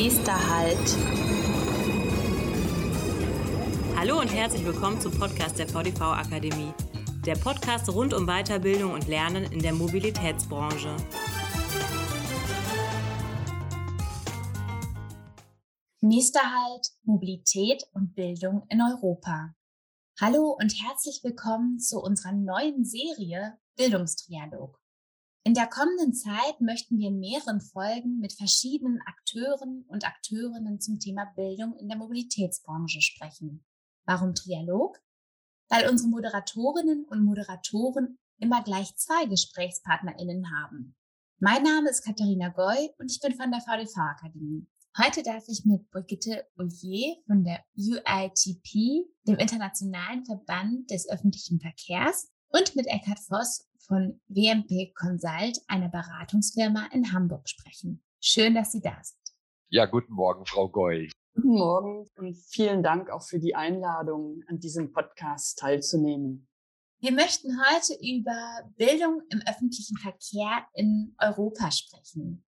Nächster Halt. Hallo und herzlich willkommen zum Podcast der VDV Akademie. Der Podcast rund um Weiterbildung und Lernen in der Mobilitätsbranche. Nächster Halt, Mobilität und Bildung in Europa. Hallo und herzlich willkommen zu unserer neuen Serie Bildungstrialog. In der kommenden Zeit möchten wir in mehreren Folgen mit verschiedenen Akteuren und Akteurinnen zum Thema Bildung in der Mobilitätsbranche sprechen. Warum Trialog? Weil unsere Moderatorinnen und Moderatoren immer gleich zwei GesprächspartnerInnen haben. Mein Name ist Katharina Goy und ich bin von der VDV Akademie. Heute darf ich mit Brigitte Oyer von der UITP, dem Internationalen Verband des öffentlichen Verkehrs, und mit Eckhard Voss von WMP Consult, einer Beratungsfirma in Hamburg, sprechen. Schön, dass Sie da sind. Ja, guten Morgen, Frau Goy. Guten Morgen und vielen Dank auch für die Einladung, an diesem Podcast teilzunehmen. Wir möchten heute über Bildung im öffentlichen Verkehr in Europa sprechen.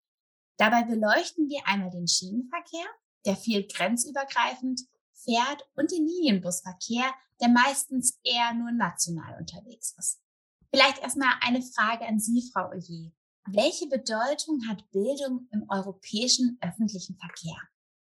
Dabei beleuchten wir einmal den Schienenverkehr, der viel grenzübergreifend fährt, und den Linienbusverkehr, der meistens eher nur national unterwegs ist. Vielleicht erstmal eine Frage an Sie, Frau Oje. Welche Bedeutung hat Bildung im europäischen öffentlichen Verkehr?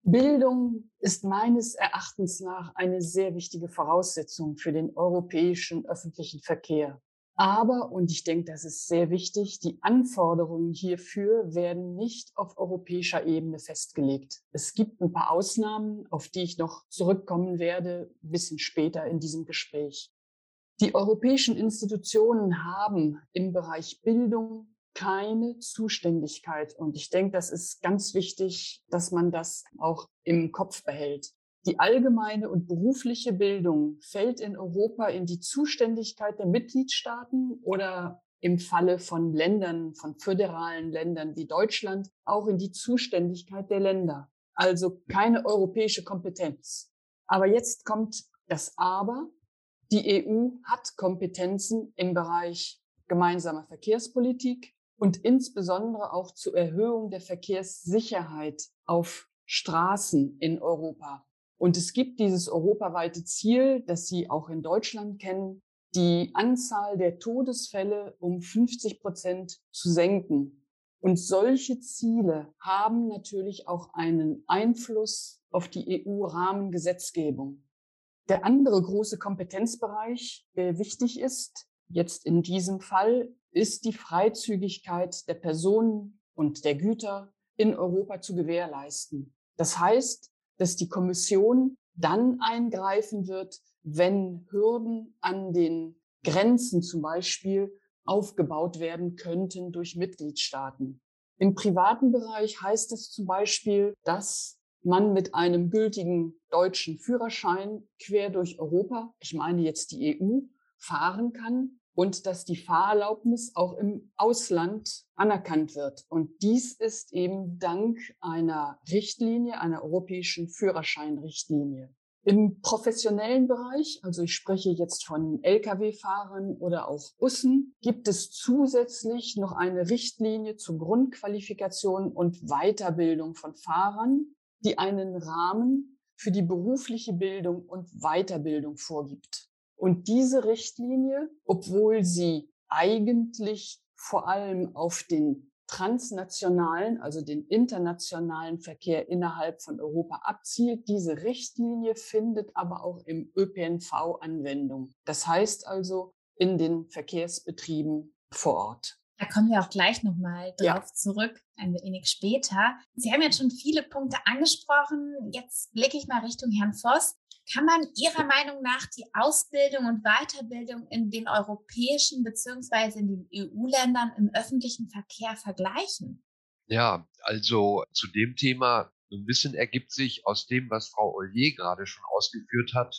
Bildung ist meines Erachtens nach eine sehr wichtige Voraussetzung für den europäischen öffentlichen Verkehr. Aber, und ich denke, das ist sehr wichtig, die Anforderungen hierfür werden nicht auf europäischer Ebene festgelegt. Es gibt ein paar Ausnahmen, auf die ich noch zurückkommen werde, ein bisschen später in diesem Gespräch. Die europäischen Institutionen haben im Bereich Bildung keine Zuständigkeit. Und ich denke, das ist ganz wichtig, dass man das auch im Kopf behält. Die allgemeine und berufliche Bildung fällt in Europa in die Zuständigkeit der Mitgliedstaaten oder im Falle von Ländern, von föderalen Ländern wie Deutschland, auch in die Zuständigkeit der Länder. Also keine europäische Kompetenz. Aber jetzt kommt das Aber. Die EU hat Kompetenzen im Bereich gemeinsamer Verkehrspolitik und insbesondere auch zur Erhöhung der Verkehrssicherheit auf Straßen in Europa. Und es gibt dieses europaweite Ziel, das Sie auch in Deutschland kennen, die Anzahl der Todesfälle um 50 Prozent zu senken. Und solche Ziele haben natürlich auch einen Einfluss auf die EU-Rahmengesetzgebung. Der andere große Kompetenzbereich, der wichtig ist, jetzt in diesem Fall, ist die Freizügigkeit der Personen und der Güter in Europa zu gewährleisten. Das heißt, dass die Kommission dann eingreifen wird, wenn Hürden an den Grenzen zum Beispiel aufgebaut werden könnten durch Mitgliedstaaten. Im privaten Bereich heißt es zum Beispiel, dass man mit einem gültigen deutschen Führerschein quer durch Europa, ich meine jetzt die EU, fahren kann und dass die Fahrerlaubnis auch im Ausland anerkannt wird. Und dies ist eben dank einer Richtlinie, einer europäischen Führerscheinrichtlinie. Im professionellen Bereich, also ich spreche jetzt von Lkw-Fahrern oder auch Bussen, gibt es zusätzlich noch eine Richtlinie zur Grundqualifikation und Weiterbildung von Fahrern, die einen Rahmen für die berufliche Bildung und Weiterbildung vorgibt. Und diese Richtlinie, obwohl sie eigentlich vor allem auf den transnationalen, also den internationalen Verkehr innerhalb von Europa abzielt. Diese Richtlinie findet aber auch im ÖPNV Anwendung. Das heißt also in den Verkehrsbetrieben vor Ort. Da kommen wir auch gleich nochmal drauf ja. zurück, ein wenig später. Sie haben jetzt schon viele Punkte angesprochen. Jetzt blicke ich mal Richtung Herrn Voss. Kann man Ihrer Meinung nach die Ausbildung und Weiterbildung in den europäischen beziehungsweise in den EU-Ländern im öffentlichen Verkehr vergleichen? Ja, also zu dem Thema ein bisschen ergibt sich aus dem, was Frau Ollier gerade schon ausgeführt hat,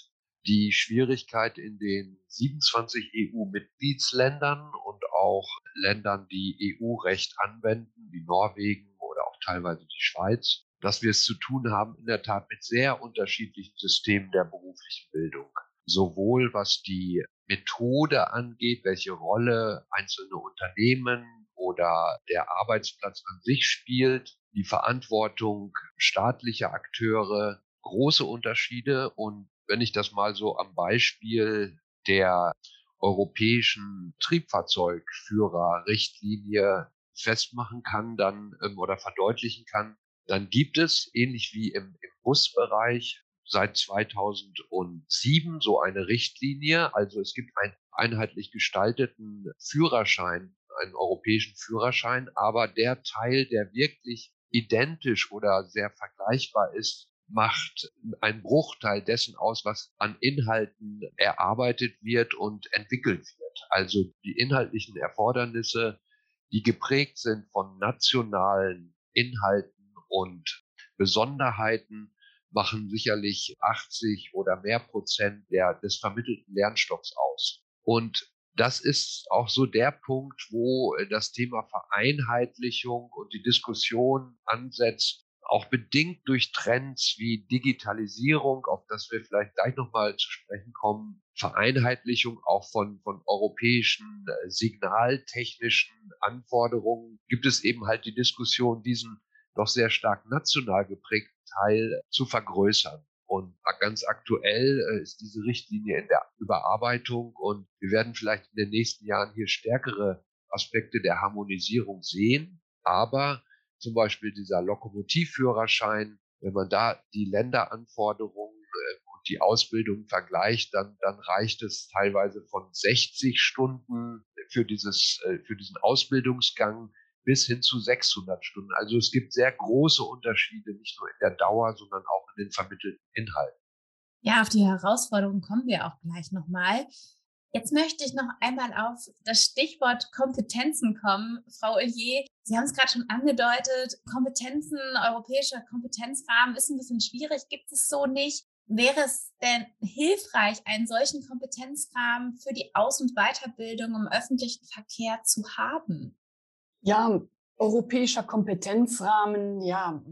die Schwierigkeit in den 27 EU-Mitgliedsländern auch Ländern, die EU-Recht anwenden, wie Norwegen oder auch teilweise die Schweiz, dass wir es zu tun haben in der Tat mit sehr unterschiedlichen Systemen der beruflichen Bildung. Sowohl was die Methode angeht, welche Rolle einzelne Unternehmen oder der Arbeitsplatz an sich spielt, die Verantwortung staatlicher Akteure, große Unterschiede. Und wenn ich das mal so am Beispiel der europäischen Triebfahrzeugführerrichtlinie festmachen kann, dann ähm, oder verdeutlichen kann, dann gibt es ähnlich wie im, im Busbereich seit 2007 so eine Richtlinie. Also es gibt einen einheitlich gestalteten Führerschein, einen europäischen Führerschein, aber der Teil, der wirklich identisch oder sehr vergleichbar ist, macht einen Bruchteil dessen aus, was an Inhalten erarbeitet wird und entwickelt wird. Also die inhaltlichen Erfordernisse, die geprägt sind von nationalen Inhalten und Besonderheiten, machen sicherlich 80 oder mehr Prozent der, des vermittelten Lernstoffs aus. Und das ist auch so der Punkt, wo das Thema Vereinheitlichung und die Diskussion ansetzt, auch bedingt durch Trends wie Digitalisierung, auf das wir vielleicht gleich nochmal zu sprechen kommen, Vereinheitlichung auch von, von europäischen äh, signaltechnischen Anforderungen, gibt es eben halt die Diskussion, diesen doch sehr stark national geprägten Teil zu vergrößern. Und ganz aktuell äh, ist diese Richtlinie in der Überarbeitung und wir werden vielleicht in den nächsten Jahren hier stärkere Aspekte der Harmonisierung sehen. Aber zum Beispiel dieser Lokomotivführerschein, wenn man da die Länderanforderungen äh, und die Ausbildung vergleicht, dann, dann reicht es teilweise von 60 Stunden für dieses, äh, für diesen Ausbildungsgang bis hin zu 600 Stunden. Also es gibt sehr große Unterschiede, nicht nur in der Dauer, sondern auch in den vermittelten Inhalten. Ja, auf die Herausforderungen kommen wir auch gleich nochmal. Jetzt möchte ich noch einmal auf das Stichwort Kompetenzen kommen. Frau Ollier, Sie haben es gerade schon angedeutet, Kompetenzen, europäischer Kompetenzrahmen ist ein bisschen schwierig, gibt es so nicht. Wäre es denn hilfreich, einen solchen Kompetenzrahmen für die Aus- und Weiterbildung im öffentlichen Verkehr zu haben? Ja, europäischer Kompetenzrahmen, ja,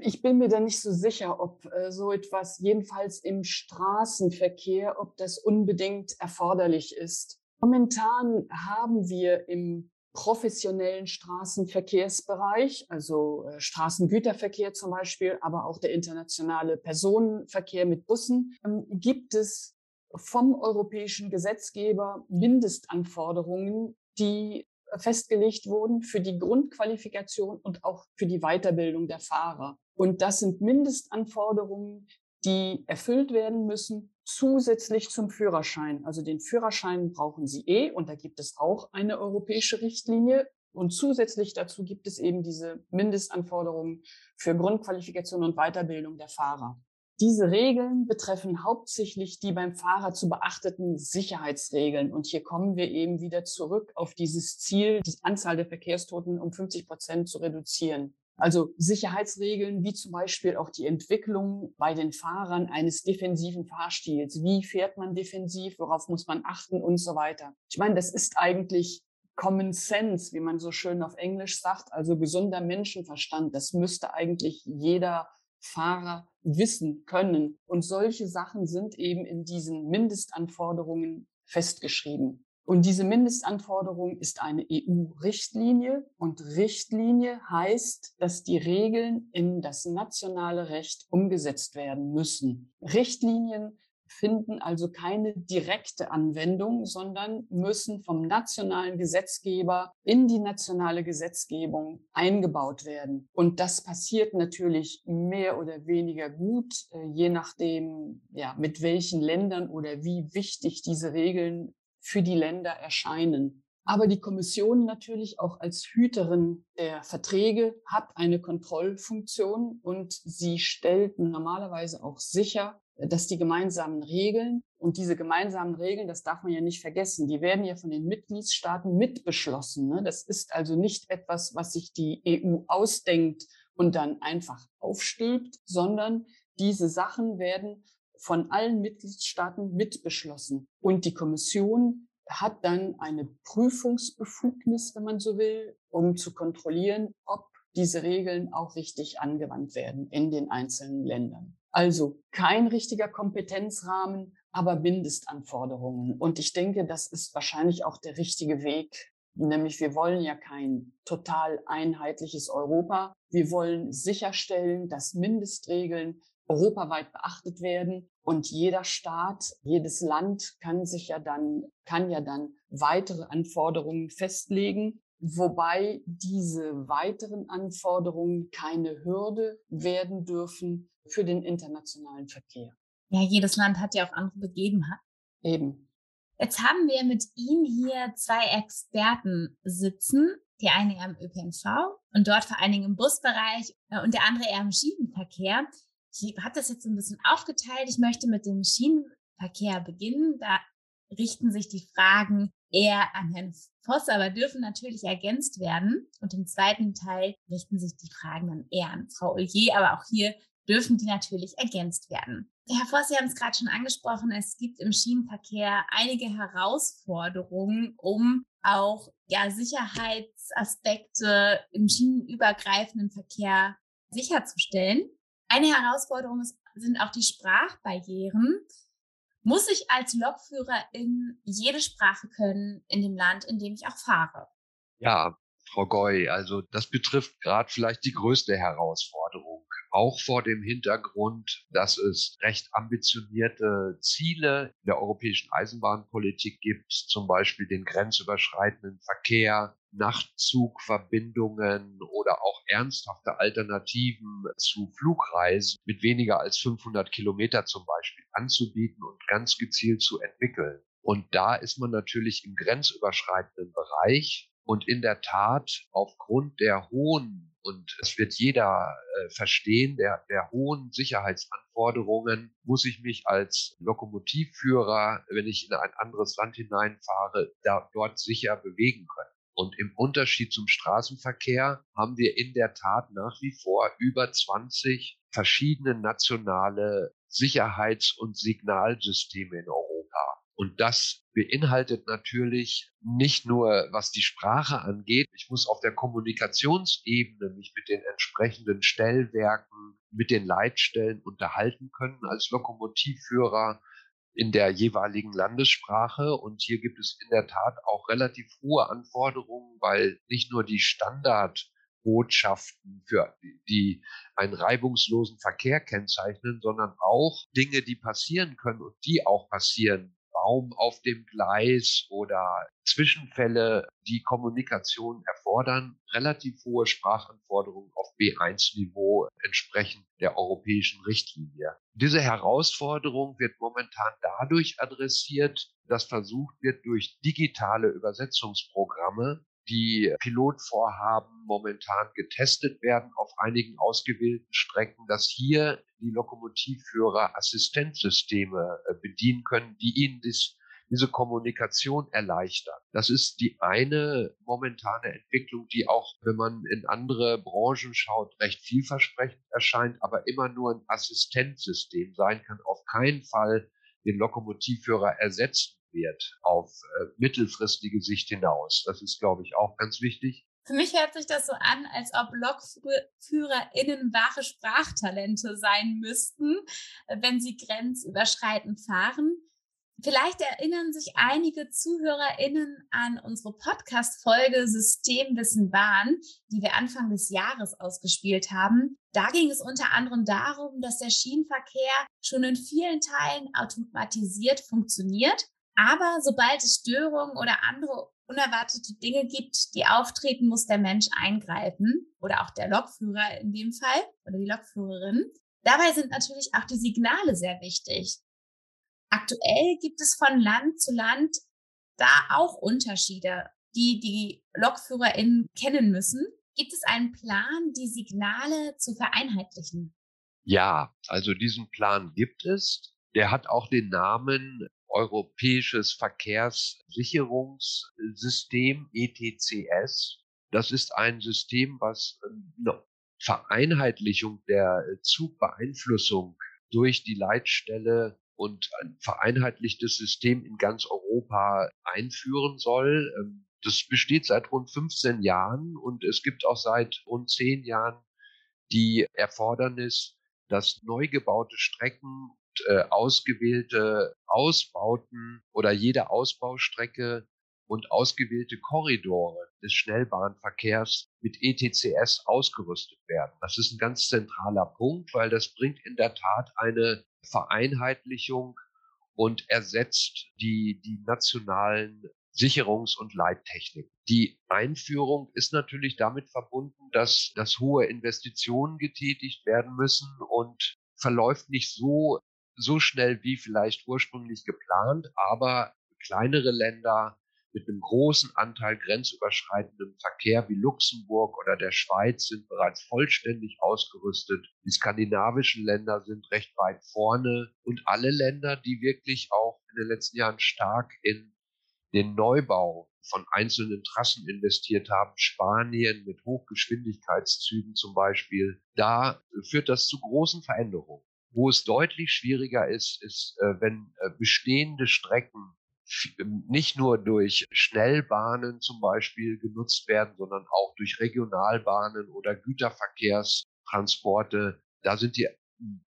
ich bin mir da nicht so sicher, ob äh, so etwas, jedenfalls im Straßenverkehr, ob das unbedingt erforderlich ist. Momentan haben wir im professionellen Straßenverkehrsbereich, also äh, Straßengüterverkehr zum Beispiel, aber auch der internationale Personenverkehr mit Bussen, ähm, gibt es vom europäischen Gesetzgeber Mindestanforderungen, die festgelegt wurden für die Grundqualifikation und auch für die Weiterbildung der Fahrer. Und das sind Mindestanforderungen, die erfüllt werden müssen, zusätzlich zum Führerschein. Also den Führerschein brauchen Sie eh und da gibt es auch eine europäische Richtlinie. Und zusätzlich dazu gibt es eben diese Mindestanforderungen für Grundqualifikation und Weiterbildung der Fahrer. Diese Regeln betreffen hauptsächlich die beim Fahrer zu beachteten Sicherheitsregeln. Und hier kommen wir eben wieder zurück auf dieses Ziel, die Anzahl der Verkehrstoten um 50 Prozent zu reduzieren. Also Sicherheitsregeln wie zum Beispiel auch die Entwicklung bei den Fahrern eines defensiven Fahrstils. Wie fährt man defensiv? Worauf muss man achten und so weiter? Ich meine, das ist eigentlich Common Sense, wie man so schön auf Englisch sagt, also gesunder Menschenverstand. Das müsste eigentlich jeder Fahrer wissen können. Und solche Sachen sind eben in diesen Mindestanforderungen festgeschrieben. Und diese Mindestanforderung ist eine EU-Richtlinie. Und Richtlinie heißt, dass die Regeln in das nationale Recht umgesetzt werden müssen. Richtlinien finden also keine direkte Anwendung, sondern müssen vom nationalen Gesetzgeber in die nationale Gesetzgebung eingebaut werden. Und das passiert natürlich mehr oder weniger gut, äh, je nachdem, ja, mit welchen Ländern oder wie wichtig diese Regeln für die Länder erscheinen. Aber die Kommission natürlich auch als Hüterin der Verträge hat eine Kontrollfunktion und sie stellt normalerweise auch sicher, dass die gemeinsamen Regeln und diese gemeinsamen Regeln, das darf man ja nicht vergessen, die werden ja von den Mitgliedstaaten mitbeschlossen. Ne? Das ist also nicht etwas, was sich die EU ausdenkt und dann einfach aufstülpt, sondern diese Sachen werden von allen Mitgliedstaaten mitbeschlossen. Und die Kommission hat dann eine Prüfungsbefugnis, wenn man so will, um zu kontrollieren, ob diese Regeln auch richtig angewandt werden in den einzelnen Ländern. Also kein richtiger Kompetenzrahmen, aber Mindestanforderungen. Und ich denke, das ist wahrscheinlich auch der richtige Weg, Nämlich wir wollen ja kein total einheitliches Europa. Wir wollen sicherstellen, dass Mindestregeln europaweit beachtet werden und jeder Staat, jedes Land kann sich ja dann, kann ja dann weitere Anforderungen festlegen, wobei diese weiteren Anforderungen keine Hürde werden dürfen für den internationalen Verkehr. Ja, jedes Land hat ja auch andere Begebenheiten. Eben. Jetzt haben wir mit Ihnen hier zwei Experten sitzen. Die eine eher im ÖPNV und dort vor allen Dingen im Busbereich äh, und der andere eher im Schienenverkehr. Ich habe das jetzt ein bisschen aufgeteilt. Ich möchte mit dem Schienenverkehr beginnen. Da richten sich die Fragen eher an Herrn Voss, aber dürfen natürlich ergänzt werden. Und im zweiten Teil richten sich die Fragen dann eher an Frau Ollier, aber auch hier dürfen die natürlich ergänzt werden. Herr Voss, Sie haben es gerade schon angesprochen, es gibt im Schienenverkehr einige Herausforderungen, um auch ja, Sicherheitsaspekte im schienenübergreifenden Verkehr sicherzustellen. Eine Herausforderung ist, sind auch die Sprachbarrieren. Muss ich als Lokführerin jede Sprache können in dem Land, in dem ich auch fahre? Ja, Frau Goy, also das betrifft gerade vielleicht die größte Herausforderung auch vor dem Hintergrund, dass es recht ambitionierte Ziele der europäischen Eisenbahnpolitik gibt, zum Beispiel den grenzüberschreitenden Verkehr, Nachtzugverbindungen oder auch ernsthafte Alternativen zu Flugreisen mit weniger als 500 Kilometer zum Beispiel anzubieten und ganz gezielt zu entwickeln. Und da ist man natürlich im grenzüberschreitenden Bereich und in der Tat aufgrund der hohen und es wird jeder äh, verstehen, der, der hohen Sicherheitsanforderungen muss ich mich als Lokomotivführer, wenn ich in ein anderes Land hineinfahre, da, dort sicher bewegen können. Und im Unterschied zum Straßenverkehr haben wir in der Tat nach wie vor über 20 verschiedene nationale Sicherheits- und Signalsysteme in Europa. Und das beinhaltet natürlich nicht nur, was die Sprache angeht. Ich muss auf der Kommunikationsebene mich mit den entsprechenden Stellwerken, mit den Leitstellen unterhalten können als Lokomotivführer in der jeweiligen Landessprache. Und hier gibt es in der Tat auch relativ hohe Anforderungen, weil nicht nur die Standardbotschaften für die einen reibungslosen Verkehr kennzeichnen, sondern auch Dinge, die passieren können und die auch passieren Baum auf dem Gleis oder Zwischenfälle, die Kommunikation erfordern, relativ hohe Sprachanforderungen auf B1-Niveau entsprechend der europäischen Richtlinie. Diese Herausforderung wird momentan dadurch adressiert, dass versucht wird, durch digitale Übersetzungsprogramme die Pilotvorhaben momentan getestet werden auf einigen ausgewählten Strecken, dass hier die Lokomotivführer Assistenzsysteme äh, bedienen können, die ihnen das, diese Kommunikation erleichtern. Das ist die eine momentane Entwicklung, die auch, wenn man in andere Branchen schaut, recht vielversprechend erscheint, aber immer nur ein Assistenzsystem sein kann, auf keinen Fall den Lokomotivführer ersetzen wird auf äh, mittelfristige Sicht hinaus. Das ist, glaube ich, auch ganz wichtig. Für mich hört sich das so an, als ob LokführerInnen wahre Sprachtalente sein müssten, wenn sie grenzüberschreitend fahren. Vielleicht erinnern sich einige ZuhörerInnen an unsere Podcast-Folge Systemwissen Bahn, die wir Anfang des Jahres ausgespielt haben. Da ging es unter anderem darum, dass der Schienenverkehr schon in vielen Teilen automatisiert funktioniert aber sobald es Störungen oder andere unerwartete Dinge gibt, die auftreten, muss der Mensch eingreifen oder auch der Lokführer in dem Fall oder die Lokführerin. Dabei sind natürlich auch die Signale sehr wichtig. Aktuell gibt es von Land zu Land da auch Unterschiede, die die LokführerInnen kennen müssen. Gibt es einen Plan, die Signale zu vereinheitlichen? Ja, also diesen Plan gibt es. Der hat auch den Namen europäisches Verkehrssicherungssystem ETCS. Das ist ein System, was eine Vereinheitlichung der Zugbeeinflussung durch die Leitstelle und ein vereinheitlichtes System in ganz Europa einführen soll. Ähm, das besteht seit rund 15 Jahren und es gibt auch seit rund 10 Jahren die Erfordernis, dass neu gebaute Strecken äh, ausgewählte Ausbauten oder jede Ausbaustrecke und ausgewählte Korridore des Schnellbahnverkehrs mit ETCS ausgerüstet werden. Das ist ein ganz zentraler Punkt, weil das bringt in der Tat eine Vereinheitlichung und ersetzt die, die nationalen Sicherungs- und Leittechnik. Die Einführung ist natürlich damit verbunden, dass, dass hohe Investitionen getätigt werden müssen und verläuft nicht so, so schnell wie vielleicht ursprünglich geplant, aber kleinere Länder mit einem großen Anteil grenzüberschreitenden Verkehr wie Luxemburg oder der Schweiz sind bereits vollständig ausgerüstet. Die skandinavischen Länder sind recht weit vorne und alle Länder, die wirklich auch in den letzten Jahren stark in den Neubau von einzelnen Trassen investiert haben, Spanien mit Hochgeschwindigkeitszügen zum Beispiel, da führt das zu großen Veränderungen. Wo es deutlich schwieriger ist, ist, äh, wenn äh, bestehende Strecken nicht nur durch Schnellbahnen zum Beispiel genutzt werden, sondern auch durch Regionalbahnen oder Güterverkehrstransporte. Da sind die,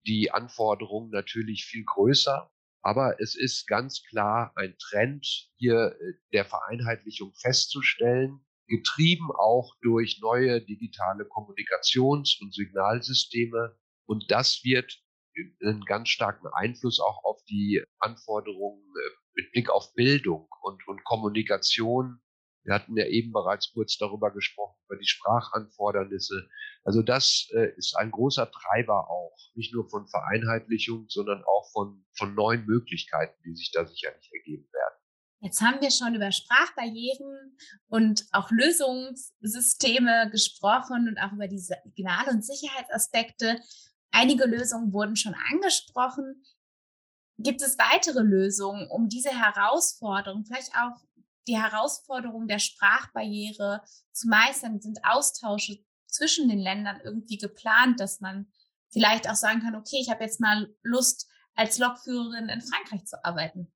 die Anforderungen natürlich viel größer. Aber es ist ganz klar ein Trend, hier äh, der Vereinheitlichung festzustellen, getrieben auch durch neue digitale Kommunikations- und Signalsysteme. Und das wird einen ganz starken Einfluss auch auf die Anforderungen äh, mit Blick auf Bildung und, und Kommunikation. Wir hatten ja eben bereits kurz darüber gesprochen, über die Sprachanfordernisse. Also das äh, ist ein großer Treiber auch, nicht nur von Vereinheitlichung, sondern auch von, von neuen Möglichkeiten, die sich da sicherlich ergeben werden. Jetzt haben wir schon über Sprachbarrieren und auch Lösungssysteme gesprochen und auch über die Signal- und Sicherheitsaspekte. Einige Lösungen wurden schon angesprochen. Gibt es weitere Lösungen, um diese Herausforderung, vielleicht auch die Herausforderung der Sprachbarriere zu meistern? Sind Austausche zwischen den Ländern irgendwie geplant, dass man vielleicht auch sagen kann, okay, ich habe jetzt mal Lust, als Lokführerin in Frankreich zu arbeiten?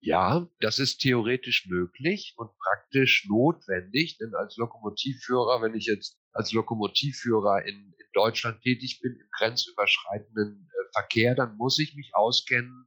Ja, das ist theoretisch möglich und praktisch notwendig, denn als Lokomotivführer, wenn ich jetzt als Lokomotivführer in, in Deutschland tätig bin, im grenzüberschreitenden äh, Verkehr, dann muss ich mich auskennen,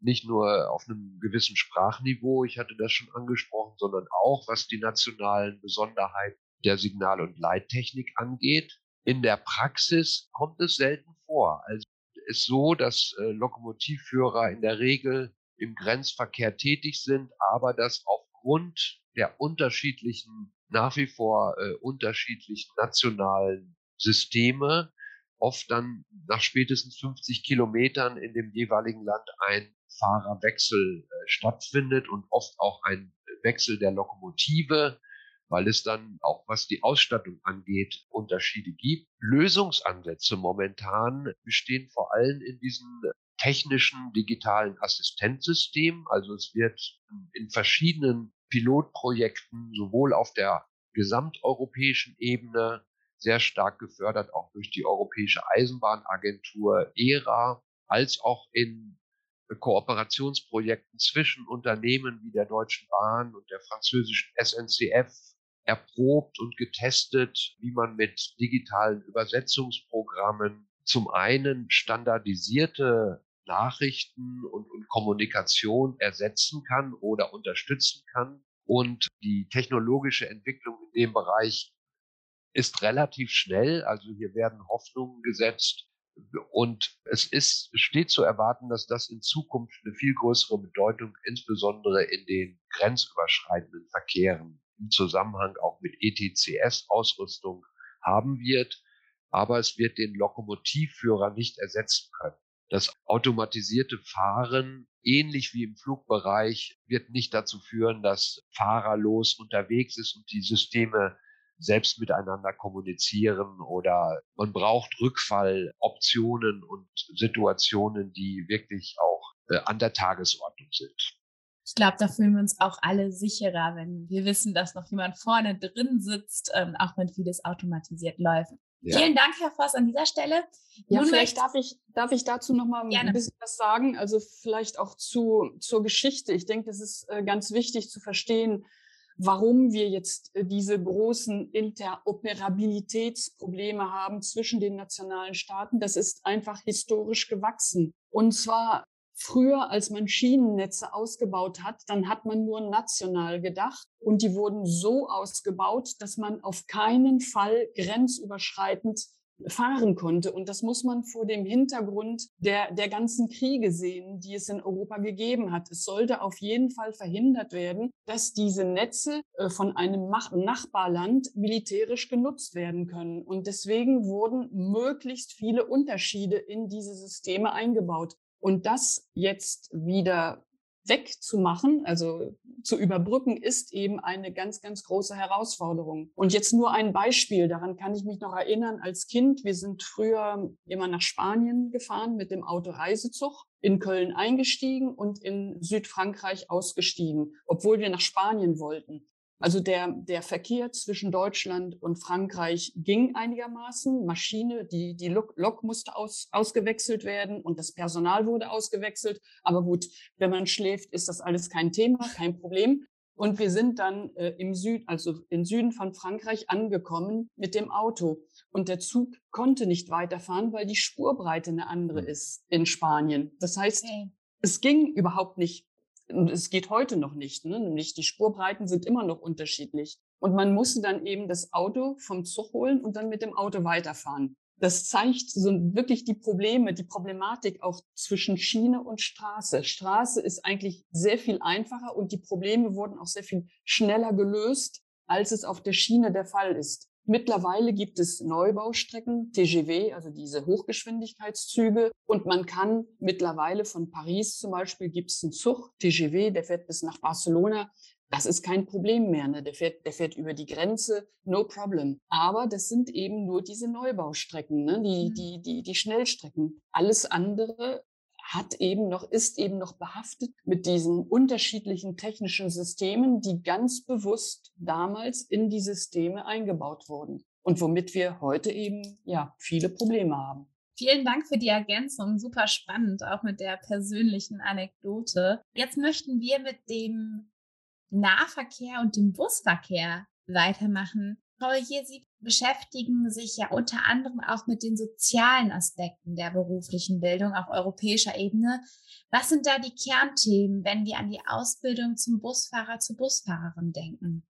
nicht nur auf einem gewissen Sprachniveau, ich hatte das schon angesprochen, sondern auch was die nationalen Besonderheiten der Signal- und Leittechnik angeht. In der Praxis kommt es selten vor. Also ist so, dass äh, Lokomotivführer in der Regel im Grenzverkehr tätig sind, aber dass aufgrund der unterschiedlichen, nach wie vor äh, unterschiedlichen nationalen Systeme oft dann nach spätestens 50 Kilometern in dem jeweiligen Land ein Fahrerwechsel äh, stattfindet und oft auch ein Wechsel der Lokomotive, weil es dann auch was die Ausstattung angeht Unterschiede gibt. Lösungsansätze momentan bestehen vor allem in diesen technischen digitalen Assistenzsystemen. Also es wird in verschiedenen Pilotprojekten sowohl auf der gesamteuropäischen Ebene sehr stark gefördert, auch durch die Europäische Eisenbahnagentur ERA, als auch in Kooperationsprojekten zwischen Unternehmen wie der Deutschen Bahn und der französischen SNCF erprobt und getestet, wie man mit digitalen Übersetzungsprogrammen zum einen standardisierte Nachrichten und, und Kommunikation ersetzen kann oder unterstützen kann. Und die technologische Entwicklung in dem Bereich ist relativ schnell. Also hier werden Hoffnungen gesetzt. Und es ist, steht zu erwarten, dass das in Zukunft eine viel größere Bedeutung, insbesondere in den grenzüberschreitenden Verkehren im Zusammenhang auch mit ETCS-Ausrüstung haben wird. Aber es wird den Lokomotivführer nicht ersetzen können. Das automatisierte Fahren, ähnlich wie im Flugbereich, wird nicht dazu führen, dass fahrerlos unterwegs ist und die Systeme selbst miteinander kommunizieren oder man braucht Rückfalloptionen und Situationen, die wirklich auch äh, an der Tagesordnung sind. Ich glaube, da fühlen wir uns auch alle sicherer, wenn wir wissen, dass noch jemand vorne drin sitzt, ähm, auch wenn vieles automatisiert läuft. Ja. Vielen Dank, Herr Voss, an dieser Stelle. Ja, Nun vielleicht darf ich, darf ich dazu noch mal ein bisschen was sagen, also vielleicht auch zu, zur Geschichte. Ich denke, es ist äh, ganz wichtig zu verstehen, warum wir jetzt äh, diese großen Interoperabilitätsprobleme haben zwischen den nationalen Staaten. Das ist einfach historisch gewachsen. Und zwar Früher, als man Schienennetze ausgebaut hat, dann hat man nur national gedacht und die wurden so ausgebaut, dass man auf keinen Fall grenzüberschreitend fahren konnte. Und das muss man vor dem Hintergrund der, der ganzen Kriege sehen, die es in Europa gegeben hat. Es sollte auf jeden Fall verhindert werden, dass diese Netze äh, von einem Nachbarland militärisch genutzt werden können. Und deswegen wurden möglichst viele Unterschiede in diese Systeme eingebaut. Und das jetzt wieder wegzumachen, also zu überbrücken, ist eben eine ganz, ganz große Herausforderung. Und jetzt nur ein Beispiel, daran kann ich mich noch erinnern, als Kind, wir sind früher immer nach Spanien gefahren mit dem Autoreisezug, in Köln eingestiegen und in Südfrankreich ausgestiegen, obwohl wir nach Spanien wollten. Also der, der Verkehr zwischen Deutschland und Frankreich ging einigermaßen. Maschine, die, die Lok, Lok musste aus, ausgewechselt werden und das Personal wurde ausgewechselt. Aber gut, wenn man schläft, ist das alles kein Thema, kein Problem. Und wir sind dann äh, im Süd, also im Süden von Frankreich angekommen mit dem Auto. Und der Zug konnte nicht weiterfahren, weil die Spurbreite eine andere hm. ist in Spanien. Das heißt, okay. es ging überhaupt nicht und es geht heute noch nicht, ne? nämlich die Spurbreiten sind immer noch unterschiedlich. Und man musste dann eben das Auto vom Zug holen und dann mit dem Auto weiterfahren. Das zeigt so wirklich die Probleme, die Problematik auch zwischen Schiene und Straße. Straße ist eigentlich sehr viel einfacher und die Probleme wurden auch sehr viel schneller gelöst, als es auf der Schiene der Fall ist. Mittlerweile gibt es Neubaustrecken, TGV, also diese Hochgeschwindigkeitszüge. Und man kann mittlerweile von Paris zum Beispiel gibt es einen Zug, TGV, der fährt bis nach Barcelona. Das ist kein Problem mehr. Ne? Der, fährt, der fährt über die Grenze, no problem. Aber das sind eben nur diese Neubaustrecken, ne? die, mhm. die, die, die Schnellstrecken. Alles andere hat eben noch, ist eben noch behaftet mit diesen unterschiedlichen technischen Systemen, die ganz bewusst damals in die Systeme eingebaut wurden und womit wir heute eben, ja, viele Probleme haben. Vielen Dank für die Ergänzung. Super spannend, auch mit der persönlichen Anekdote. Jetzt möchten wir mit dem Nahverkehr und dem Busverkehr weitermachen. Frau hier, Sie beschäftigen sich ja unter anderem auch mit den sozialen Aspekten der beruflichen Bildung auf europäischer Ebene. Was sind da die Kernthemen, wenn wir an die Ausbildung zum Busfahrer, zur Busfahrerin denken?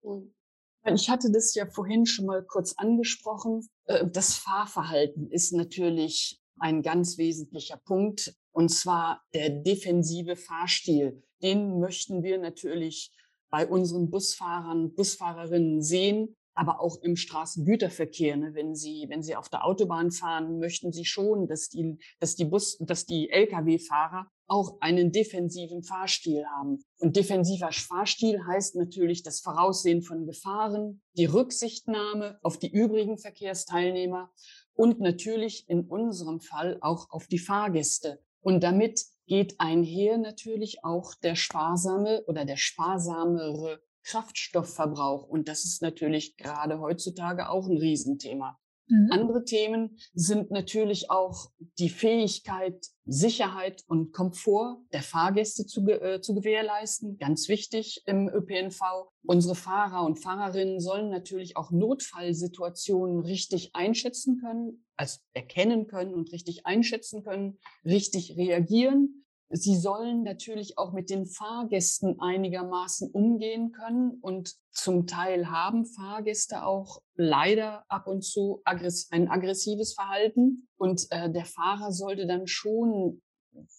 Ich hatte das ja vorhin schon mal kurz angesprochen. Äh, das Fahrverhalten ist natürlich ein ganz wesentlicher Punkt, und zwar der defensive Fahrstil. Den möchten wir natürlich bei unseren Busfahrern, Busfahrerinnen sehen aber auch im Straßengüterverkehr. Ne? Wenn Sie, wenn Sie auf der Autobahn fahren, möchten Sie schon, dass die, dass die Bus, dass die Lkw-Fahrer auch einen defensiven Fahrstil haben. Und defensiver Fahrstil heißt natürlich das Voraussehen von Gefahren, die Rücksichtnahme auf die übrigen Verkehrsteilnehmer und natürlich in unserem Fall auch auf die Fahrgäste. Und damit geht einher natürlich auch der sparsame oder der sparsamere Kraftstoffverbrauch. Und das ist natürlich gerade heutzutage auch ein Riesenthema. Mhm. Andere Themen sind natürlich auch die Fähigkeit, Sicherheit und Komfort der Fahrgäste zu, äh, zu gewährleisten. Ganz wichtig im ÖPNV. Unsere Fahrer und Fahrerinnen sollen natürlich auch Notfallsituationen richtig einschätzen können, also erkennen können und richtig einschätzen können, richtig reagieren Sie sollen natürlich auch mit den Fahrgästen einigermaßen umgehen können und zum Teil haben Fahrgäste auch leider ab und zu ein aggressives Verhalten und äh, der Fahrer sollte dann schon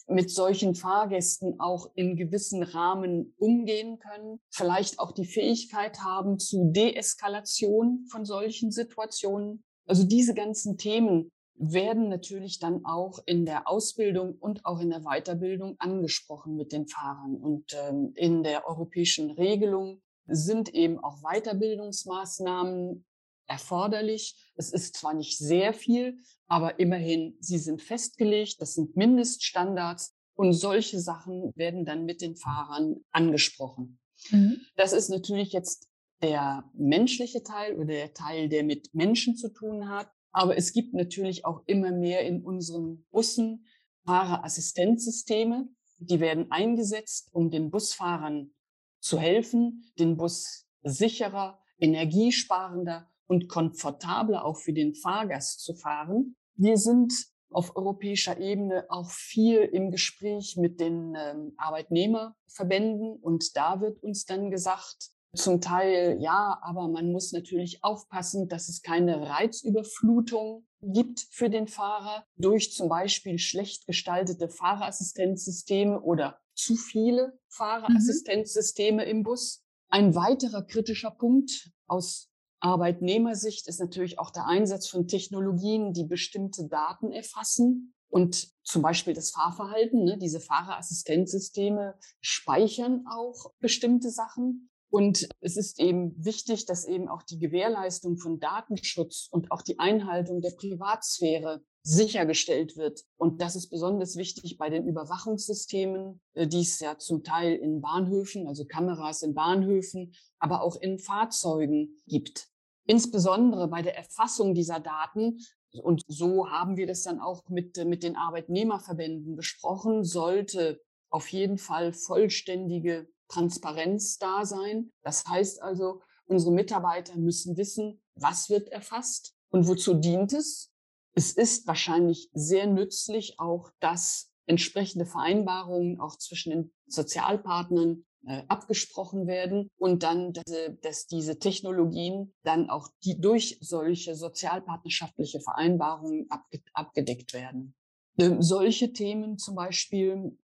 mit solchen Fahrgästen auch in gewissen Rahmen umgehen können, vielleicht auch die Fähigkeit haben zu Deeskalation von solchen Situationen. Also diese ganzen Themen werden natürlich dann auch in der Ausbildung und auch in der Weiterbildung angesprochen mit den Fahrern. Und ähm, in der europäischen Regelung sind eben auch Weiterbildungsmaßnahmen erforderlich. Es ist zwar nicht sehr viel, aber immerhin, sie sind festgelegt, das sind Mindeststandards und solche Sachen werden dann mit den Fahrern angesprochen. Mhm. Das ist natürlich jetzt der menschliche Teil oder der Teil, der mit Menschen zu tun hat. Aber es gibt natürlich auch immer mehr in unseren Bussen Fahrerassistenzsysteme. Die werden eingesetzt, um den Busfahrern zu helfen, den Bus sicherer, energiesparender und komfortabler auch für den Fahrgast zu fahren. Wir sind auf europäischer Ebene auch viel im Gespräch mit den ähm, Arbeitnehmerverbänden und da wird uns dann gesagt, zum Teil ja, aber man muss natürlich aufpassen, dass es keine Reizüberflutung gibt für den Fahrer durch zum Beispiel schlecht gestaltete Fahrerassistenzsysteme oder zu viele mhm. Fahrerassistenzsysteme mhm. im Bus. Ein weiterer kritischer Punkt aus Arbeitnehmersicht ist natürlich auch der Einsatz von Technologien, die bestimmte Daten erfassen und zum Beispiel das Fahrverhalten. Ne? Diese Fahrerassistenzsysteme speichern auch bestimmte Sachen. Und es ist eben wichtig, dass eben auch die Gewährleistung von Datenschutz und auch die Einhaltung der Privatsphäre sichergestellt wird. Und das ist besonders wichtig bei den Überwachungssystemen, äh, die es ja zum Teil in Bahnhöfen, also Kameras in Bahnhöfen, aber auch in Fahrzeugen gibt. Insbesondere bei der Erfassung dieser Daten und so haben wir das dann auch mit, mit den Arbeitnehmerverbänden besprochen, sollte auf jeden Fall vollständige Transparenz da sein. Das heißt also, unsere Mitarbeiter müssen wissen, was wird erfasst und wozu dient es. Es ist wahrscheinlich sehr nützlich auch, dass entsprechende Vereinbarungen auch zwischen den Sozialpartnern äh, abgesprochen werden und dann, dass, diese Technologien dann auch die durch solche sozialpartnerschaftliche Vereinbarungen abge abgedeckt werden. Ähm, solche Themen zum Beispiel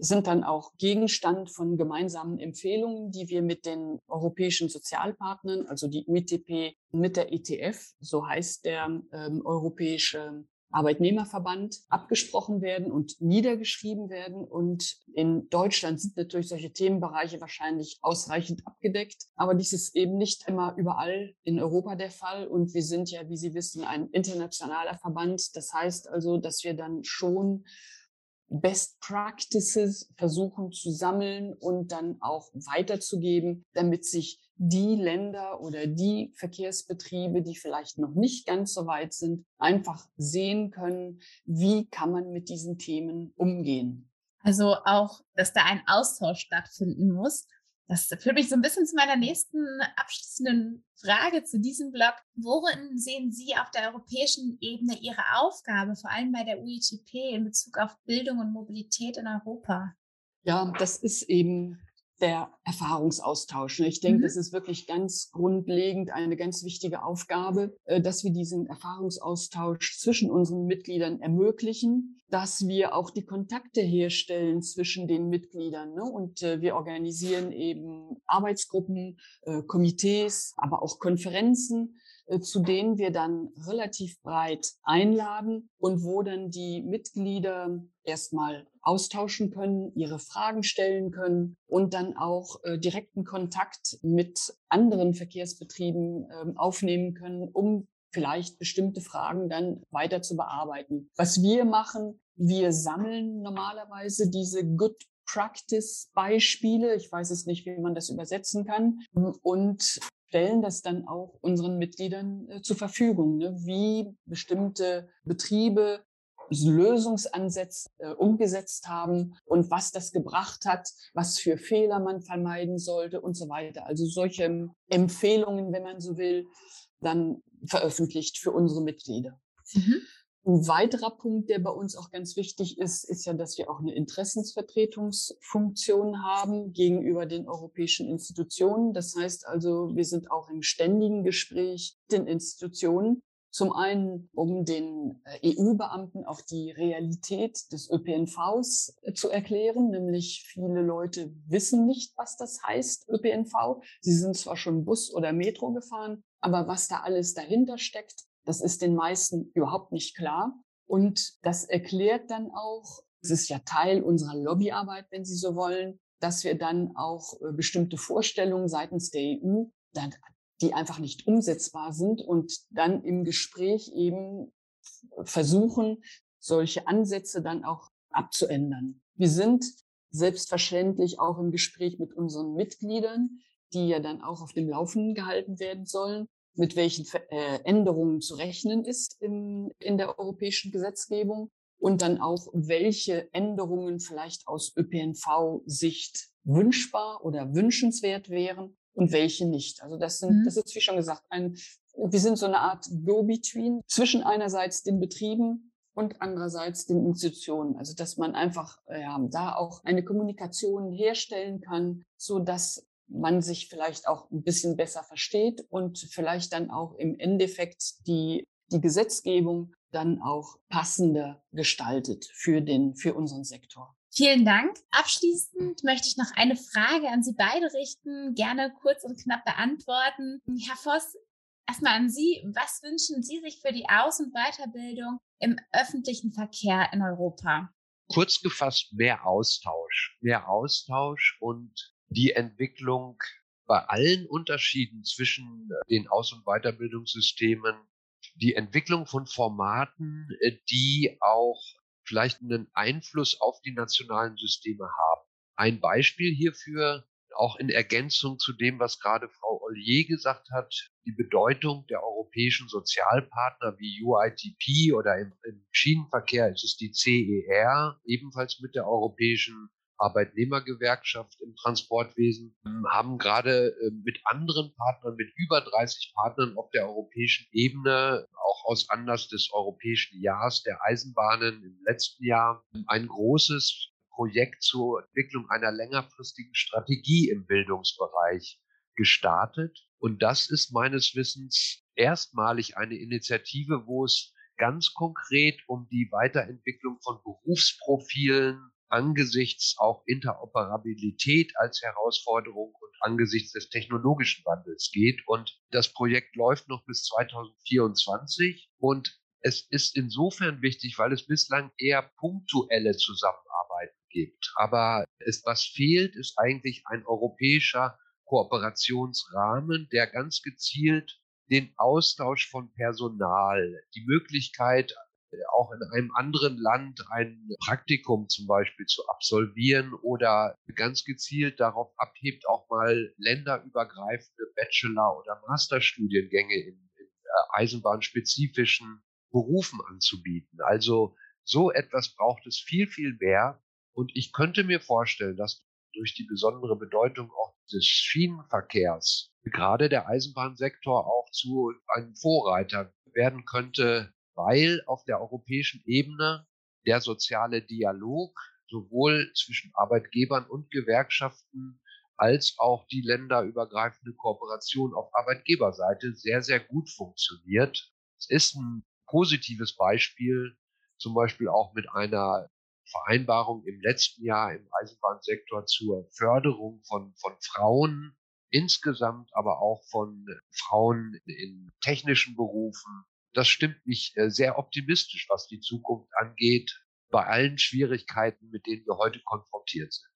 sind dann auch Gegenstand von gemeinsamen Empfehlungen, die wir mit den europäischen Sozialpartnern, also die UITP mit der ETF, so heißt der ähm, europäische Arbeitnehmerverband, abgesprochen werden und niedergeschrieben werden. Und in Deutschland sind natürlich solche Themenbereiche wahrscheinlich ausreichend abgedeckt. Aber dies ist eben nicht immer überall in Europa der Fall. Und wir sind ja, wie Sie wissen, ein internationaler Verband. Das heißt also, dass wir dann schon Best Practices versuchen zu sammeln und dann auch weiterzugeben, damit sich die Länder oder die Verkehrsbetriebe, die vielleicht noch nicht ganz so weit sind, einfach sehen können, wie kann man mit diesen Themen umgehen. Also auch, dass da ein Austausch stattfinden muss das führt mich so ein bisschen zu meiner nächsten abschließenden Frage zu diesem Blog. Worin sehen Sie auf der europäischen Ebene Ihre Aufgabe, vor allem bei der UITP in Bezug auf Bildung und Mobilität in Europa? Ja, das ist eben der Erfahrungsaustausch. Ich denke, mhm. das ist wirklich ganz grundlegend eine ganz wichtige Aufgabe, äh, dass wir diesen Erfahrungsaustausch zwischen unseren Mitgliedern ermöglichen, dass wir auch die Kontakte herstellen zwischen den Mitgliedern. Ne? Und äh, wir organisieren eben Arbeitsgruppen, äh, Komitees, aber auch Konferenzen, zu denen wir dann relativ breit einladen und wo dann die Mitglieder erstmal austauschen können, ihre Fragen stellen können und dann auch äh, direkten Kontakt mit anderen Verkehrsbetrieben äh, aufnehmen können, um vielleicht bestimmte Fragen dann weiter zu bearbeiten. Was wir machen, wir sammeln normalerweise diese Good Practice Beispiele. Ich weiß es nicht, wie man das übersetzen kann. Und stellen das dann auch unseren Mitgliedern äh, zur Verfügung, ne? wie bestimmte Betriebe Lösungsansätze äh, umgesetzt haben und was das gebracht hat, was für Fehler man vermeiden sollte und so weiter. Also solche Empfehlungen, wenn man so will, dann veröffentlicht für unsere Mitglieder. Mhm. Ein weiterer Punkt, der bei uns auch ganz wichtig ist, ist ja, dass wir auch eine Interessensvertretungsfunktion haben gegenüber den europäischen Institutionen. Das heißt also, wir sind auch im ständigen Gespräch mit den Institutionen zum einen, um den äh, EU-Beamten auch die Realität des ÖPNVs äh, zu erklären, nämlich viele Leute wissen nicht, was das heißt, ÖPNV. Sie sind zwar schon Bus oder Metro gefahren, aber was da alles dahinter steckt, das ist den meisten überhaupt nicht klar. Und das erklärt dann auch, es ist ja Teil unserer Lobbyarbeit, wenn Sie so wollen, dass wir dann auch äh, bestimmte Vorstellungen seitens der EU die einfach nicht umsetzbar sind und dann im Gespräch eben versuchen, solche Ansätze dann auch abzuändern. Wir sind selbstverständlich auch im Gespräch mit unseren Mitgliedern, die ja dann auch auf dem Laufenden gehalten werden sollen, mit welchen äh, Änderungen zu rechnen ist in, in der europäischen Gesetzgebung und dann auch, welche Änderungen vielleicht aus ÖPNV-Sicht wünschbar oder wünschenswert wären und welche nicht. Also das sind, mhm. das ist wie schon gesagt, ein, wir sind so eine Art Go-Between zwischen einerseits den Betrieben und andererseits den Institutionen. Also dass man einfach ja, da auch eine Kommunikation herstellen kann, so dass man sich vielleicht auch ein bisschen besser versteht und vielleicht dann auch im Endeffekt die, die Gesetzgebung dann auch passender gestaltet für den, für unseren Sektor. Vielen Dank. Abschließend möchte ich noch eine Frage an Sie beide richten, gerne kurz und knapp beantworten. Herr Voss, erstmal an Sie. Was wünschen Sie sich für die Aus- und Weiterbildung im öffentlichen Verkehr in Europa? Kurz gefasst, mehr Austausch. Mehr Austausch und die Entwicklung bei allen Unterschieden zwischen den Aus- und Weiterbildungssystemen, die Entwicklung von Formaten, äh, die auch vielleicht einen Einfluss auf die nationalen Systeme haben. Ein Beispiel hierfür, auch in Ergänzung zu dem, was gerade Frau Ollier gesagt hat, die Bedeutung der europäischen Sozialpartner wie UITP oder im, im Schienenverkehr ist es die CER, ebenfalls mit der europäischen Arbeitnehmergewerkschaft im Transportwesen, ähm, haben gerade ähm, mit anderen Partnern, mit über 30 Partnern auf der europäischen Ebene, auch aus Anlass des europäischen Jahres der Eisenbahnen im letzten Jahr, ein großes Projekt zur Entwicklung einer längerfristigen Strategie im Bildungsbereich gestartet. Und das ist meines Wissens erstmalig eine Initiative, wo es ganz konkret um die Weiterentwicklung von Berufsprofilen angesichts auch Interoperabilität als Herausforderung und angesichts des technologischen Wandels geht. Und das Projekt läuft noch bis 2024 und es ist insofern wichtig, weil es bislang eher punktuelle Zusammenarbeit gibt. Aber es, was fehlt, ist eigentlich ein europäischer Kooperationsrahmen, der ganz gezielt den Austausch von Personal, die Möglichkeit, auch in einem anderen Land ein Praktikum zum Beispiel zu absolvieren oder ganz gezielt darauf abhebt, auch mal länderübergreifende Bachelor- oder Masterstudiengänge in, in äh, eisenbahnspezifischen Berufen anzubieten. Also so etwas braucht es viel, viel mehr. Und ich könnte mir vorstellen, dass durch die besondere Bedeutung auch des Schienenverkehrs gerade der Eisenbahnsektor auch zu einem Vorreiter werden könnte weil auf der europäischen Ebene der soziale Dialog sowohl zwischen Arbeitgebern und Gewerkschaften als auch die länderübergreifende Kooperation auf Arbeitgeberseite sehr, sehr gut funktioniert. Es ist ein positives Beispiel, zum Beispiel auch mit einer Vereinbarung im letzten Jahr im Eisenbahnsektor zur Förderung von, von Frauen insgesamt, aber auch von Frauen in technischen Berufen, das stimmt mich äh, sehr optimistisch, was die Zukunft angeht, bei allen Schwierigkeiten, mit denen wir heute konfrontiert sind.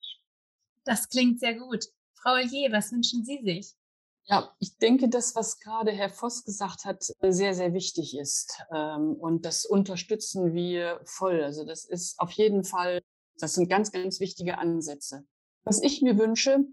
Das klingt sehr gut. Frau Ollier, was wünschen Sie sich? Ja, ich denke, das, was gerade Herr Voss gesagt hat, sehr, sehr wichtig ist. Ähm, und das unterstützen wir voll. Also das ist auf jeden Fall, das sind ganz, ganz wichtige Ansätze. Was ich mir wünsche,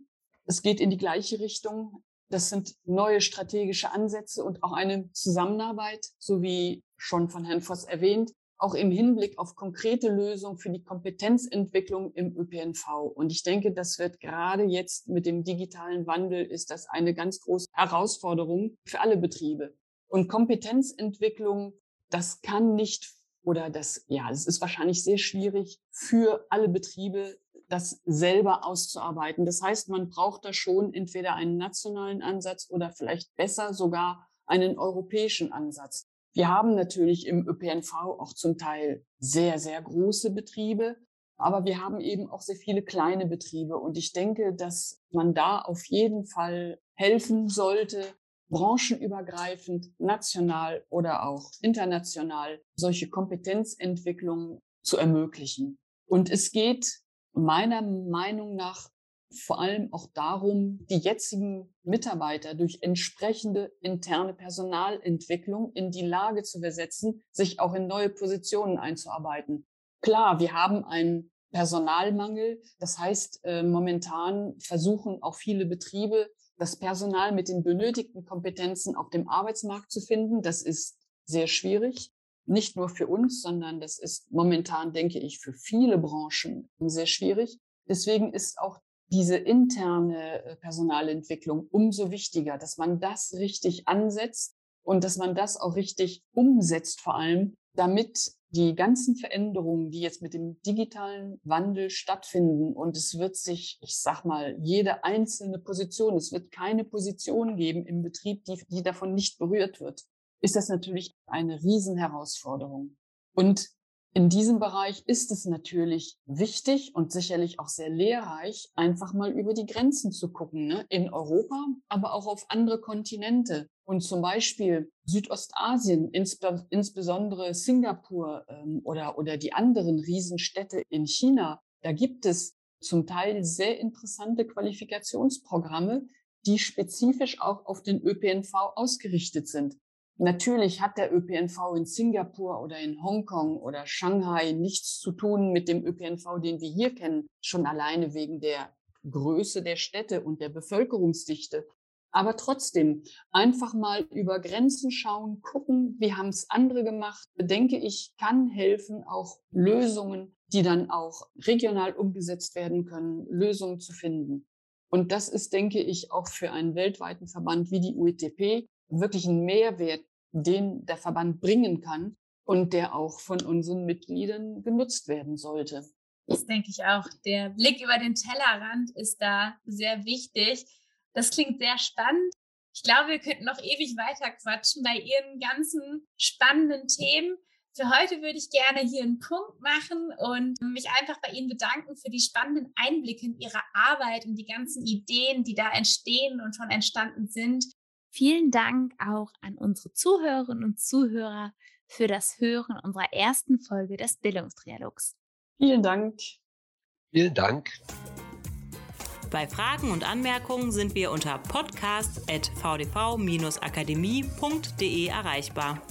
es geht in die gleiche Richtung, das sind neue strategische Ansätze und auch eine Zusammenarbeit, so wie schon von Herrn Voss erwähnt, auch im Hinblick auf konkrete Lösungen für die Kompetenzentwicklung im ÖPNV. Und ich denke, das wird gerade jetzt mit dem digitalen Wandel ist das eine ganz große Herausforderung für alle Betriebe. Und Kompetenzentwicklung, das kann nicht oder das, ja, es ist wahrscheinlich sehr schwierig für alle Betriebe das selber auszuarbeiten. Das heißt, man braucht da schon entweder einen nationalen Ansatz oder vielleicht besser sogar einen europäischen Ansatz. Wir haben natürlich im ÖPNV auch zum Teil sehr, sehr große Betriebe, aber wir haben eben auch sehr viele kleine Betriebe. Und ich denke, dass man da auf jeden Fall helfen sollte, branchenübergreifend, national oder auch international solche Kompetenzentwicklungen zu ermöglichen. Und es geht meiner Meinung nach vor allem auch darum, die jetzigen Mitarbeiter durch entsprechende interne Personalentwicklung in die Lage zu versetzen, sich auch in neue Positionen einzuarbeiten. Klar, wir haben einen Personalmangel. Das heißt, äh, momentan versuchen auch viele Betriebe, das Personal mit den benötigten Kompetenzen auf dem Arbeitsmarkt zu finden. Das ist sehr schwierig nicht nur für uns, sondern das ist momentan, denke ich, für viele Branchen sehr schwierig. Deswegen ist auch diese interne äh, Personalentwicklung umso wichtiger, dass man das richtig ansetzt und dass man das auch richtig umsetzt, vor allem, damit die ganzen Veränderungen, die jetzt mit dem digitalen Wandel stattfinden und es wird sich, ich sag mal, jede einzelne Position, es wird keine Position geben im Betrieb, die, die davon nicht berührt wird, ist das natürlich eine Riesenherausforderung. Und in diesem Bereich ist es natürlich wichtig und sicherlich auch sehr lehrreich, einfach mal über die Grenzen zu gucken, ne? in Europa, aber auch auf andere Kontinente. Und zum Beispiel Südostasien, insbe insbesondere Singapur ähm, oder, oder die anderen Riesenstädte in China, da gibt es zum Teil sehr interessante Qualifikationsprogramme, die spezifisch auch auf den ÖPNV ausgerichtet sind. Natürlich hat der ÖPNV in Singapur oder in Hongkong oder Shanghai nichts zu tun mit dem ÖPNV, den wir hier kennen, schon alleine wegen der Größe der Städte und der Bevölkerungsdichte. Aber trotzdem, einfach mal über Grenzen schauen, gucken, wie haben es andere gemacht, denke ich, kann helfen, auch Lösungen, die dann auch regional umgesetzt werden können, Lösungen zu finden. Und das ist, denke ich, auch für einen weltweiten Verband wie die UETP wirklich ein Mehrwert, den der Verband bringen kann und der auch von unseren Mitgliedern genutzt werden sollte. Das denke ich auch. Der Blick über den Tellerrand ist da sehr wichtig. Das klingt sehr spannend. Ich glaube, wir könnten noch ewig weiter quatschen bei Ihren ganzen spannenden Themen. Für heute würde ich gerne hier einen Punkt machen und mich einfach bei Ihnen bedanken für die spannenden Einblicke in Ihre Arbeit und die ganzen Ideen, die da entstehen und schon entstanden sind. Vielen Dank auch an unsere Zuhörerinnen und Zuhörer für das Hören unserer ersten Folge des Bildungstrialogs. Vielen Dank. Vielen Dank. Bei Fragen und Anmerkungen sind wir unter podcast.vdv-akademie.de erreichbar.